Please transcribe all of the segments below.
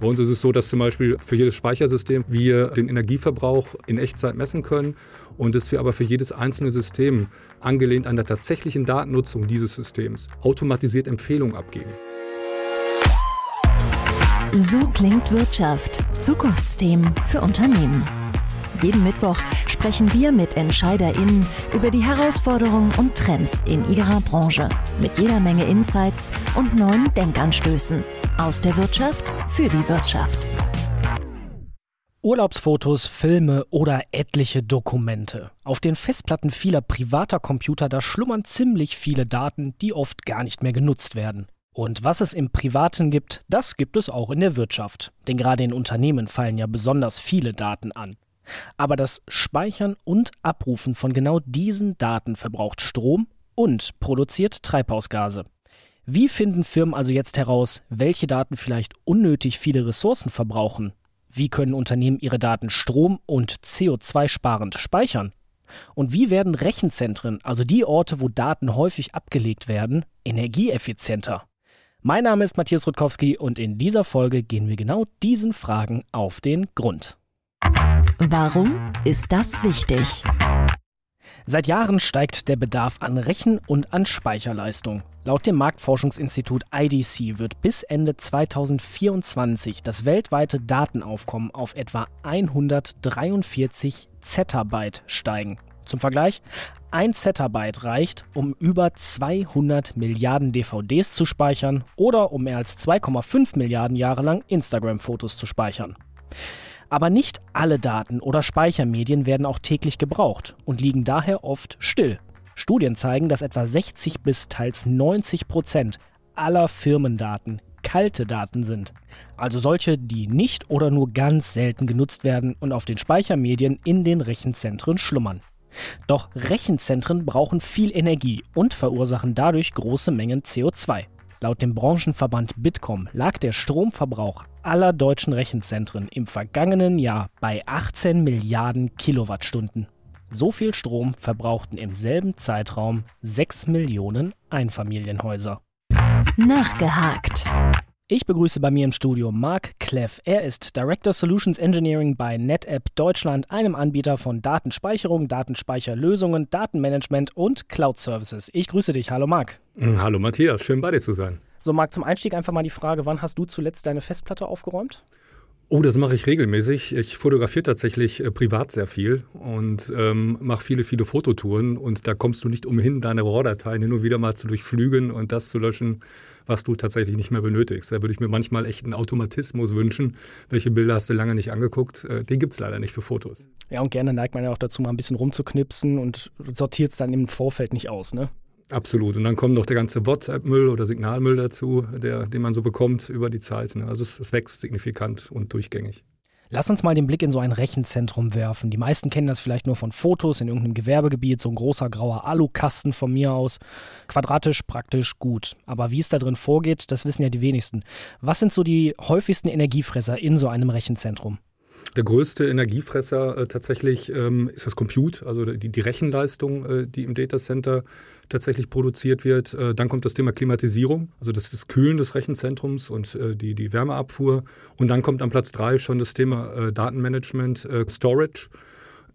Bei uns ist es so, dass zum Beispiel für jedes Speichersystem wir den Energieverbrauch in Echtzeit messen können und dass wir aber für jedes einzelne System, angelehnt an der tatsächlichen Datennutzung dieses Systems, automatisiert Empfehlungen abgeben. So klingt Wirtschaft. Zukunftsthemen für Unternehmen. Jeden Mittwoch sprechen wir mit EntscheiderInnen über die Herausforderungen und Trends in ihrer Branche. Mit jeder Menge Insights und neuen Denkanstößen. Aus der Wirtschaft für die Wirtschaft. Urlaubsfotos, Filme oder etliche Dokumente. Auf den Festplatten vieler privater Computer, da schlummern ziemlich viele Daten, die oft gar nicht mehr genutzt werden. Und was es im Privaten gibt, das gibt es auch in der Wirtschaft. Denn gerade in Unternehmen fallen ja besonders viele Daten an. Aber das Speichern und Abrufen von genau diesen Daten verbraucht Strom und produziert Treibhausgase. Wie finden Firmen also jetzt heraus, welche Daten vielleicht unnötig viele Ressourcen verbrauchen? Wie können Unternehmen ihre Daten strom- und CO2-sparend speichern? Und wie werden Rechenzentren, also die Orte, wo Daten häufig abgelegt werden, energieeffizienter? Mein Name ist Matthias Rutkowski und in dieser Folge gehen wir genau diesen Fragen auf den Grund. Warum ist das wichtig? Seit Jahren steigt der Bedarf an Rechen- und an Speicherleistung. Laut dem Marktforschungsinstitut IDC wird bis Ende 2024 das weltweite Datenaufkommen auf etwa 143 Zettabyte steigen. Zum Vergleich, ein Zettabyte reicht, um über 200 Milliarden DVDs zu speichern oder um mehr als 2,5 Milliarden Jahre lang Instagram-Fotos zu speichern. Aber nicht alle Daten oder Speichermedien werden auch täglich gebraucht und liegen daher oft still. Studien zeigen, dass etwa 60 bis teils 90 Prozent aller Firmendaten kalte Daten sind. Also solche, die nicht oder nur ganz selten genutzt werden und auf den Speichermedien in den Rechenzentren schlummern. Doch Rechenzentren brauchen viel Energie und verursachen dadurch große Mengen CO2. Laut dem Branchenverband Bitkom lag der Stromverbrauch aller deutschen Rechenzentren im vergangenen Jahr bei 18 Milliarden Kilowattstunden. So viel Strom verbrauchten im selben Zeitraum 6 Millionen Einfamilienhäuser. Nachgehakt. Ich begrüße bei mir im Studio Mark Kleff. Er ist Director Solutions Engineering bei NetApp Deutschland, einem Anbieter von Datenspeicherung, Datenspeicherlösungen, Datenmanagement und Cloud Services. Ich grüße dich. Hallo Mark. Mm, hallo Matthias, schön bei dir zu sein. So, Marc, zum Einstieg einfach mal die Frage, wann hast du zuletzt deine Festplatte aufgeräumt? Oh, das mache ich regelmäßig. Ich fotografiere tatsächlich äh, privat sehr viel und ähm, mache viele, viele Fototouren. Und da kommst du nicht umhin, deine RAW-Dateien hin und wieder mal zu durchflügen und das zu löschen, was du tatsächlich nicht mehr benötigst. Da würde ich mir manchmal echt einen Automatismus wünschen. Welche Bilder hast du lange nicht angeguckt? Äh, den gibt es leider nicht für Fotos. Ja, und gerne neigt man ja auch dazu, mal ein bisschen rumzuknipsen und sortiert es dann im Vorfeld nicht aus, ne? Absolut. Und dann kommt noch der ganze WhatsApp-Müll oder Signalmüll dazu, der, den man so bekommt über die Zeit. Ne? Also es, es wächst signifikant und durchgängig. Lass uns mal den Blick in so ein Rechenzentrum werfen. Die meisten kennen das vielleicht nur von Fotos in irgendeinem Gewerbegebiet, so ein großer grauer Alukasten von mir aus. Quadratisch, praktisch, gut. Aber wie es da drin vorgeht, das wissen ja die wenigsten. Was sind so die häufigsten Energiefresser in so einem Rechenzentrum? Der größte Energiefresser äh, tatsächlich ähm, ist das Compute, also die, die Rechenleistung, äh, die im Datacenter tatsächlich produziert wird. Äh, dann kommt das Thema Klimatisierung, also das, das Kühlen des Rechenzentrums und äh, die, die Wärmeabfuhr. Und dann kommt am Platz drei schon das Thema äh, Datenmanagement, äh, Storage.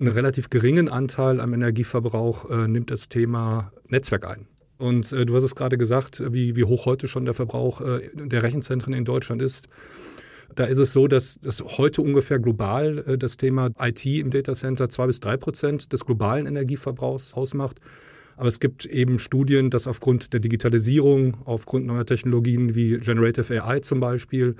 Einen relativ geringen Anteil am Energieverbrauch nimmt das Thema Netzwerk ein. Und du hast es gerade gesagt, wie, wie hoch heute schon der Verbrauch der Rechenzentren in Deutschland ist. Da ist es so, dass es heute ungefähr global äh, das Thema IT im Datacenter zwei bis drei Prozent des globalen Energieverbrauchs ausmacht. Aber es gibt eben Studien, dass aufgrund der Digitalisierung, aufgrund neuer Technologien wie Generative AI zum Beispiel,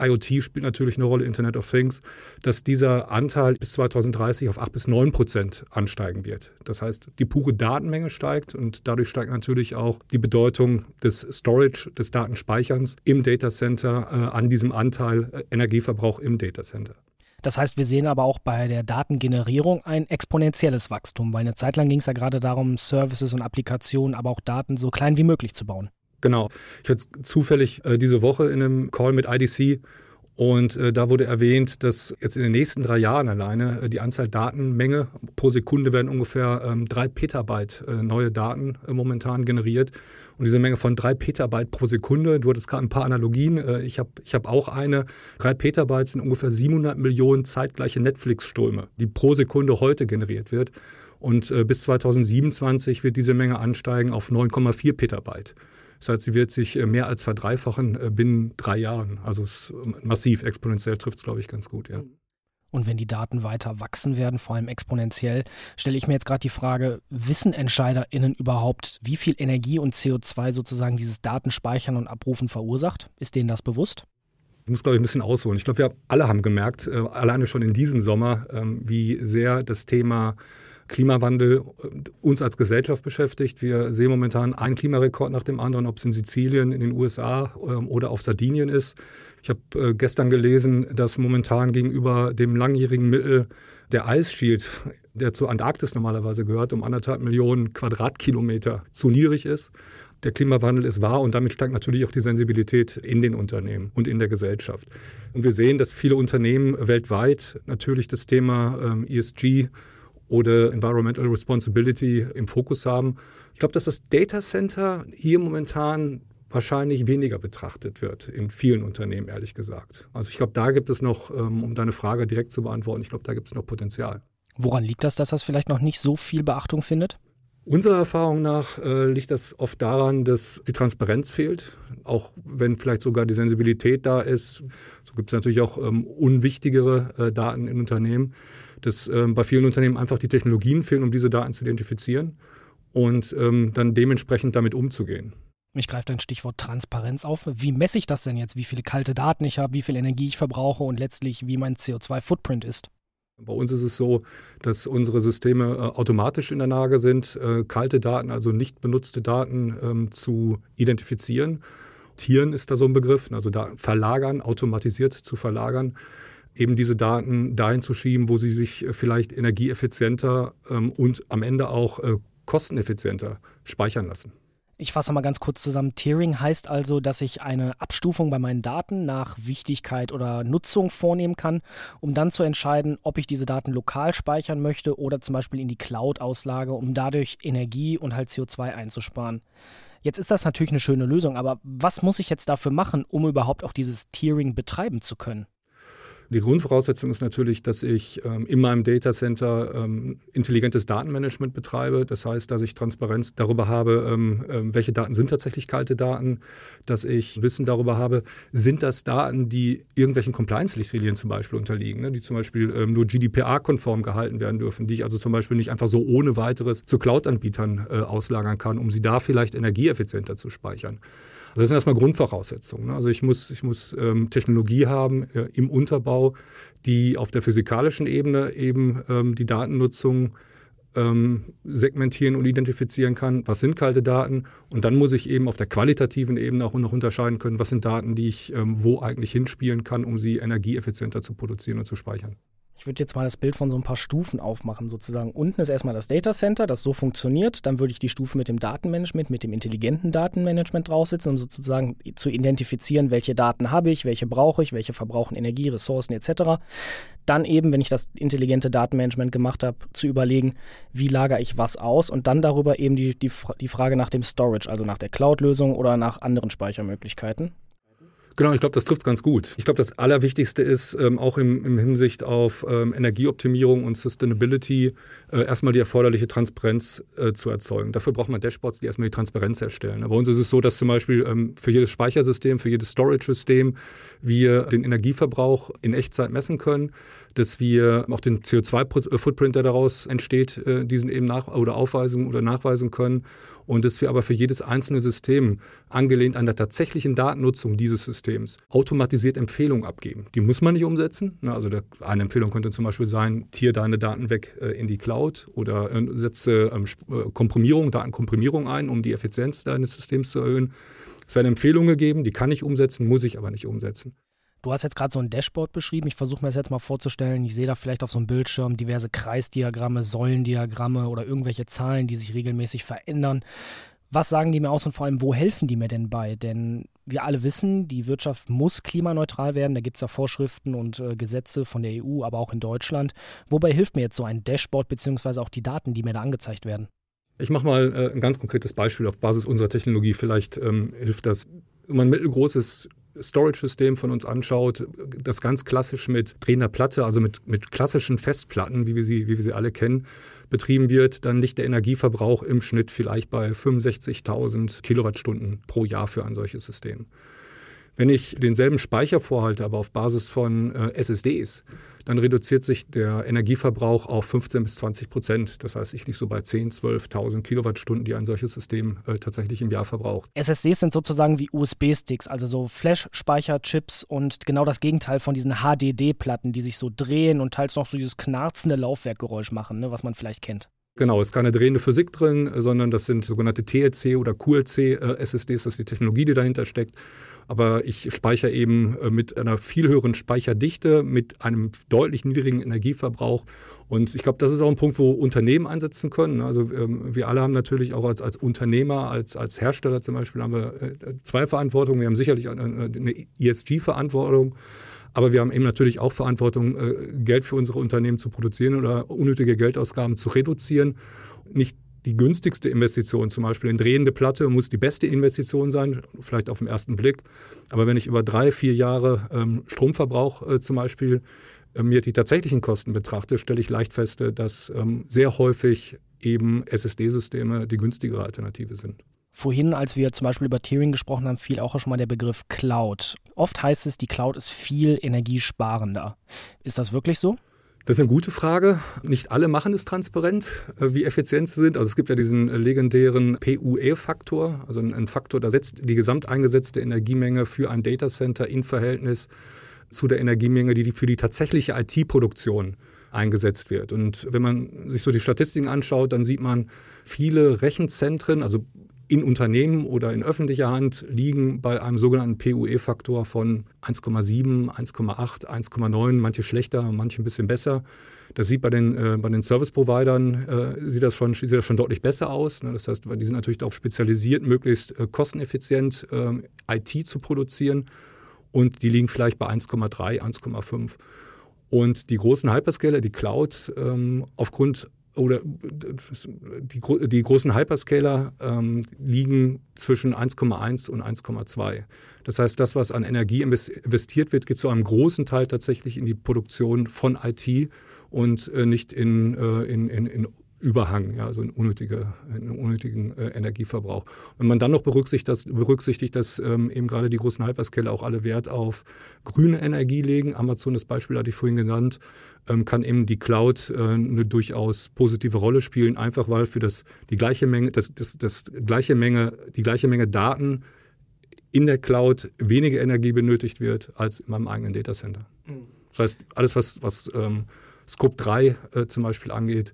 IoT spielt natürlich eine Rolle, Internet of Things, dass dieser Anteil bis 2030 auf 8 bis 9 Prozent ansteigen wird. Das heißt, die pure Datenmenge steigt und dadurch steigt natürlich auch die Bedeutung des Storage, des Datenspeicherns im Datacenter äh, an diesem Anteil äh, Energieverbrauch im Datacenter. Das heißt, wir sehen aber auch bei der Datengenerierung ein exponentielles Wachstum, weil eine Zeit lang ging es ja gerade darum, Services und Applikationen, aber auch Daten so klein wie möglich zu bauen. Genau. Ich war zufällig äh, diese Woche in einem Call mit IDC Und äh, da wurde erwähnt, dass jetzt in den nächsten drei Jahren alleine äh, die Anzahl Datenmenge pro Sekunde werden ungefähr ähm, drei Petabyte äh, neue Daten äh, momentan generiert. Und diese Menge von drei Petabyte pro Sekunde, du hattest gerade ein paar Analogien, äh, ich habe ich hab auch eine, drei Petabyte sind ungefähr 700 Millionen zeitgleiche Netflix-Ströme, die pro Sekunde heute generiert wird. Und äh, bis 2027 wird diese Menge ansteigen auf 9,4 Petabyte. Das heißt, sie wird sich äh, mehr als verdreifachen äh, binnen drei Jahren. Also es massiv, exponentiell trifft es, glaube ich, ganz gut, ja. Und wenn die Daten weiter wachsen werden, vor allem exponentiell, stelle ich mir jetzt gerade die Frage, wissen EntscheiderInnen überhaupt, wie viel Energie und CO2 sozusagen dieses Datenspeichern und Abrufen verursacht? Ist denen das bewusst? Ich muss, glaube ich, ein bisschen ausholen. Ich glaube, wir alle haben gemerkt, äh, alleine schon in diesem Sommer, ähm, wie sehr das Thema Klimawandel äh, uns als Gesellschaft beschäftigt. Wir sehen momentan einen Klimarekord nach dem anderen, ob es in Sizilien, in den USA ähm, oder auf Sardinien ist. Ich habe äh, gestern gelesen, dass momentan gegenüber dem langjährigen Mittel der Eisschild, der zur Antarktis normalerweise gehört, um anderthalb Millionen Quadratkilometer zu niedrig ist. Der Klimawandel ist wahr und damit steigt natürlich auch die Sensibilität in den Unternehmen und in der Gesellschaft. Und wir sehen, dass viele Unternehmen weltweit natürlich das Thema ähm, ESG oder Environmental Responsibility im Fokus haben. Ich glaube, dass das Data Center hier momentan wahrscheinlich weniger betrachtet wird in vielen Unternehmen, ehrlich gesagt. Also ich glaube, da gibt es noch, ähm, um deine Frage direkt zu beantworten, ich glaube, da gibt es noch Potenzial. Woran liegt das, dass das vielleicht noch nicht so viel Beachtung findet? Unserer Erfahrung nach äh, liegt das oft daran, dass die Transparenz fehlt, auch wenn vielleicht sogar die Sensibilität da ist. So gibt es natürlich auch ähm, unwichtigere äh, Daten in Unternehmen dass ähm, bei vielen Unternehmen einfach die Technologien fehlen, um diese Daten zu identifizieren und ähm, dann dementsprechend damit umzugehen. Ich greife dein Stichwort Transparenz auf. Wie messe ich das denn jetzt? Wie viele kalte Daten ich habe, wie viel Energie ich verbrauche und letztlich wie mein CO2-Footprint ist? Bei uns ist es so, dass unsere Systeme äh, automatisch in der Lage sind, äh, kalte Daten, also nicht benutzte Daten ähm, zu identifizieren. Tieren ist da so ein Begriff, also da verlagern, automatisiert zu verlagern eben diese Daten dahin zu schieben, wo sie sich äh, vielleicht energieeffizienter ähm, und am Ende auch äh, kosteneffizienter speichern lassen. Ich fasse mal ganz kurz zusammen. Tiering heißt also, dass ich eine Abstufung bei meinen Daten nach Wichtigkeit oder Nutzung vornehmen kann, um dann zu entscheiden, ob ich diese Daten lokal speichern möchte oder zum Beispiel in die Cloud auslage, um dadurch Energie und halt CO2 einzusparen. Jetzt ist das natürlich eine schöne Lösung, aber was muss ich jetzt dafür machen, um überhaupt auch dieses Tiering betreiben zu können? Die Grundvoraussetzung ist natürlich, dass ich ähm, in meinem Datacenter ähm, intelligentes Datenmanagement betreibe. Das heißt, dass ich Transparenz darüber habe, ähm, ähm, welche Daten sind tatsächlich kalte Daten, dass ich Wissen darüber habe, sind das Daten, die irgendwelchen Compliance-Richtlinien zum Beispiel unterliegen, ne, die zum Beispiel ähm, nur GDPR-konform gehalten werden dürfen, die ich also zum Beispiel nicht einfach so ohne weiteres zu Cloud-Anbietern äh, auslagern kann, um sie da vielleicht energieeffizienter zu speichern. Also das sind erstmal Grundvoraussetzungen. Ne? Also ich muss, ich muss ähm, Technologie haben äh, im Unterbau, die auf der physikalischen Ebene eben ähm, die Datennutzung ähm, segmentieren und identifizieren kann, was sind kalte Daten. Und dann muss ich eben auf der qualitativen Ebene auch noch unterscheiden können, was sind Daten, die ich ähm, wo eigentlich hinspielen kann, um sie energieeffizienter zu produzieren und zu speichern. Ich würde jetzt mal das Bild von so ein paar Stufen aufmachen, sozusagen. Unten ist erstmal das Data Center, das so funktioniert. Dann würde ich die Stufe mit dem Datenmanagement, mit dem intelligenten Datenmanagement draufsetzen, um sozusagen zu identifizieren, welche Daten habe ich, welche brauche ich, welche verbrauchen Energie, Ressourcen etc. Dann eben, wenn ich das intelligente Datenmanagement gemacht habe, zu überlegen, wie lagere ich was aus und dann darüber eben die, die, die Frage nach dem Storage, also nach der Cloud-Lösung oder nach anderen Speichermöglichkeiten. Genau, ich glaube, das trifft es ganz gut. Ich glaube, das Allerwichtigste ist ähm, auch im, im, Hinsicht auf ähm, Energieoptimierung und Sustainability äh, erstmal die erforderliche Transparenz äh, zu erzeugen. Dafür braucht man Dashboards, die erstmal die Transparenz herstellen. Bei uns ist es so, dass zum Beispiel ähm, für jedes Speichersystem, für jedes Storage-System wir den Energieverbrauch in Echtzeit messen können, dass wir auch den CO2-Footprint, der daraus entsteht, äh, diesen eben nach oder aufweisen oder nachweisen können und dass wir aber für jedes einzelne System, angelehnt an der tatsächlichen Datennutzung dieses Systems, automatisiert Empfehlungen abgeben. Die muss man nicht umsetzen. Ne, also eine Empfehlung könnte zum Beispiel sein, tier deine Daten weg äh, in die Cloud oder äh, setze ähm, äh, Komprimierung, Datenkomprimierung ein, um die Effizienz deines Systems zu erhöhen. Es werden Empfehlungen gegeben, die kann ich umsetzen, muss ich aber nicht umsetzen. Du hast jetzt gerade so ein Dashboard beschrieben. Ich versuche mir das jetzt mal vorzustellen. Ich sehe da vielleicht auf so einem Bildschirm diverse Kreisdiagramme, Säulendiagramme oder irgendwelche Zahlen, die sich regelmäßig verändern. Was sagen die mir aus und vor allem, wo helfen die mir denn bei? Denn wir alle wissen, die Wirtschaft muss klimaneutral werden. Da gibt es ja Vorschriften und äh, Gesetze von der EU, aber auch in Deutschland. Wobei hilft mir jetzt so ein Dashboard beziehungsweise auch die Daten, die mir da angezeigt werden? Ich mache mal äh, ein ganz konkretes Beispiel auf Basis unserer Technologie. Vielleicht ähm, hilft das. Wenn man ein mittelgroßes Storage-System von uns anschaut, das ganz klassisch mit drehender Platte, also mit, mit klassischen Festplatten, wie wir, sie, wie wir sie alle kennen, betrieben wird, dann liegt der Energieverbrauch im Schnitt vielleicht bei 65.000 Kilowattstunden pro Jahr für ein solches System. Wenn ich denselben Speicher vorhalte, aber auf Basis von äh, SSDs, dann reduziert sich der Energieverbrauch auf 15 bis 20 Prozent. Das heißt, ich liege so bei 10, 12.000 Kilowattstunden, die ein solches System äh, tatsächlich im Jahr verbraucht. SSDs sind sozusagen wie USB-Sticks, also so Flash-Speicherchips und genau das Gegenteil von diesen HDD-Platten, die sich so drehen und teils noch so dieses knarzende Laufwerkgeräusch machen, ne, was man vielleicht kennt. Genau, es ist keine drehende Physik drin, sondern das sind sogenannte TLC oder QLC-SSDs, das ist die Technologie, die dahinter steckt. Aber ich speichere eben äh, mit einer viel höheren Speicherdichte, mit einem deutlich niedrigen Energieverbrauch. Und ich glaube, das ist auch ein Punkt, wo Unternehmen einsetzen können. Also ähm, wir alle haben natürlich auch als, als Unternehmer, als, als Hersteller zum Beispiel, haben wir äh, zwei Verantwortungen. Wir haben sicherlich eine, eine ESG-Verantwortung. Aber wir haben eben natürlich auch Verantwortung, äh, Geld für unsere Unternehmen zu produzieren oder unnötige Geldausgaben zu reduzieren. Nicht die günstigste Investition, zum Beispiel in drehende Platte, muss die beste Investition sein, vielleicht auf den ersten Blick. Aber wenn ich über drei, vier Jahre ähm, Stromverbrauch äh, zum Beispiel äh, mir die tatsächlichen Kosten betrachte, stelle ich leicht fest, dass ähm, sehr häufig eben SSD-Systeme die günstigere Alternative sind. Vorhin, als wir zum Beispiel über Tiering gesprochen haben, fiel auch schon mal der Begriff Cloud. Oft heißt es, die Cloud ist viel energiesparender. Ist das wirklich so? Das ist eine gute Frage. Nicht alle machen es transparent, äh, wie effizient sie sind. Also es gibt ja diesen äh, legendären PUE-Faktor, also ein Faktor, da setzt die gesamt eingesetzte Energiemenge für ein Datacenter in Verhältnis zu der Energiemenge, die für die tatsächliche IT-Produktion eingesetzt wird. Und wenn man sich so die Statistiken anschaut, dann sieht man viele Rechenzentren, also in Unternehmen oder in öffentlicher Hand liegen bei einem sogenannten PUE-Faktor von 1,7, 1,8, 1,9, manche schlechter, manche ein bisschen besser. Das sieht bei den, äh, bei den Service-Providern äh, sieht, das schon, sieht das schon deutlich besser aus. Ne? Das heißt, die sind natürlich darauf spezialisiert, möglichst äh, kosteneffizient äh, IT zu produzieren. Und die liegen vielleicht bei 1,3, 1,5. Und die großen Hyperscaler, die Cloud, ähm, aufgrund oder die, die großen Hyperscaler ähm, liegen zwischen 1,1 und 1,2. Das heißt, das, was an Energie investiert wird, geht zu einem großen Teil tatsächlich in die Produktion von IT und äh, nicht in, äh, in, in, in Überhang, ja, also einen, unnötige, einen unnötigen äh, Energieverbrauch. Wenn man dann noch berücksichtigt, dass, berücksichtigt, dass ähm, eben gerade die großen Hyperscaler auch alle Wert auf grüne Energie legen, Amazon das Beispiel hatte ich vorhin genannt, ähm, kann eben die Cloud äh, eine durchaus positive Rolle spielen, einfach weil für das die gleiche Menge, das, das, das gleiche Menge, die gleiche Menge Daten in der Cloud weniger Energie benötigt wird als in meinem eigenen Datacenter. Mhm. Das heißt, alles, was, was ähm, Scope 3 äh, zum Beispiel angeht,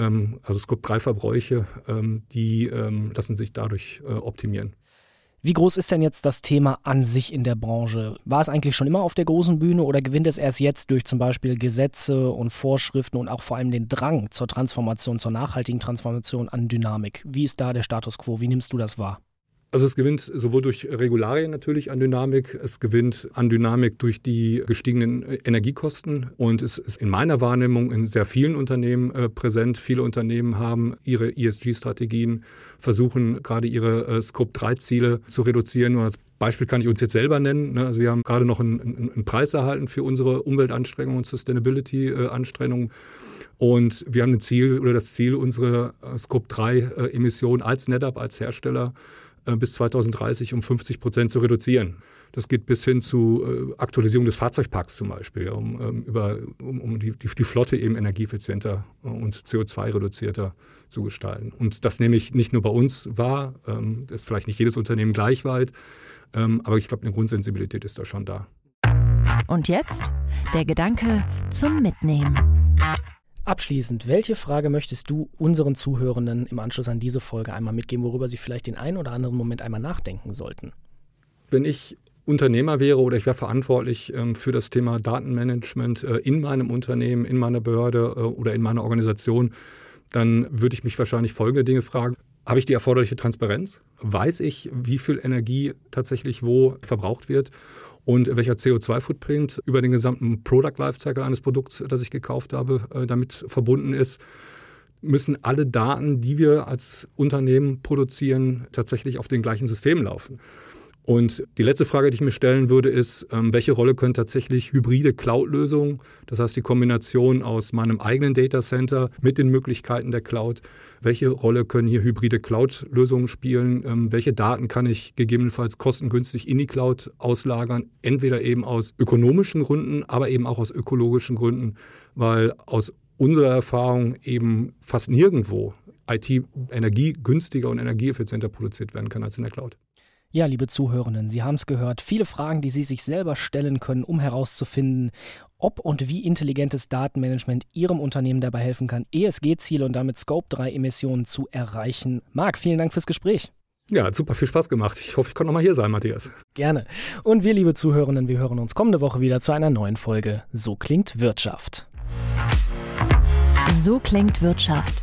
ähm, also Scope-3-Verbräuche, ähm, die ähm, lassen sich dadurch äh, optimieren. Wie groß ist denn jetzt das Thema an sich in der Branche? War es eigentlich schon immer auf der großen Bühne oder gewinnt es erst jetzt durch zum Beispiel Gesetze und Vorschriften und auch vor allem den Drang zur Transformation, zur nachhaltigen Transformation an Dynamik? Wie ist da der Status quo? Wie nimmst du das wahr? Also es gewinnt sowohl durch Regularien natürlich an Dynamik, es gewinnt an Dynamik durch die gestiegenen Energiekosten und es ist in meiner Wahrnehmung in sehr vielen Unternehmen äh, präsent. Viele Unternehmen haben ihre ESG-Strategien, versuchen gerade ihre äh, Scope-3-Ziele zu reduzieren. Und als Beispiel kann ich uns jetzt selber nennen. Ne? Also wir haben gerade noch einen, einen, Preis erhalten für unsere Umweltanstrengungen und Sustainability-Anstrengungen. Und wir haben ein Ziel oder das Ziel, unsere äh, Scope-3-Emissionen als NetApp, als Hersteller äh, bis 2030 um 50 Prozent zu reduzieren. Das geht bis hin zu äh, Aktualisierung des Fahrzeugparks zum Beispiel, um, ähm, über, um, um die, die, Flotte eben energieeffizienter und CO2-reduzierter zu gestalten. Und das nehme ich nicht nur bei uns wahr, ähm, das ist vielleicht nicht jedes Unternehmen gleich weit, ähm, aber ich glaube, eine Grundsensibilität ist da schon da. Und jetzt der Gedanke zum Mitnehmen. Abschließend, welche Frage möchtest du unseren Zuhörenden im Anschluss an diese Folge einmal mitgeben, worüber sie vielleicht den einen oder anderen Moment einmal nachdenken sollten? Wenn ich Unternehmer wäre oder ich wäre verantwortlich ähm, für das Thema Datenmanagement äh, in meinem Unternehmen, in meiner Behörde äh, oder in meiner Organisation, dann würde ich mich wahrscheinlich folgende Dinge fragen. Habe ich die erforderliche Transparenz? Weiß ich, wie viel Energie tatsächlich wo verbraucht wird? und welcher CO2-Footprint über den gesamten Product Lifecycle eines Produkts, das ich gekauft habe, äh, damit verbunden ist, müssen alle Daten, die wir als Unternehmen produzieren, tatsächlich auf den gleichen Systemen laufen. Und die letzte Frage, die ich mir stellen würde, ist, ähm, welche Rolle können tatsächlich hybride Cloud-Lösungen, das heißt die Kombination aus meinem eigenen Datacenter mit den Möglichkeiten der Cloud, welche Rolle können hier hybride Cloud-Lösungen spielen, ähm, welche Daten kann ich gegebenenfalls kostengünstig in die Cloud auslagern, entweder eben aus ökonomischen Gründen, aber eben auch aus ökologischen Gründen, weil aus unserer Erfahrung eben fast nirgendwo IT energiegünstiger und energieeffizienter produziert werden kann als in der Cloud. Ja, liebe Zuhörenden, Sie haben es gehört. Viele Fragen, die Sie sich selber stellen können, um herauszufinden, ob und wie intelligentes Datenmanagement Ihrem Unternehmen dabei helfen kann, ESG-Ziele und damit Scope-3-Emissionen zu erreichen. Marc, vielen Dank fürs Gespräch. Ja, hat super viel Spaß gemacht. Ich hoffe, ich konnte nochmal hier sein, Matthias. Gerne. Und wir, liebe Zuhörenden, wir hören uns kommende Woche wieder zu einer neuen Folge So klingt Wirtschaft. So klingt Wirtschaft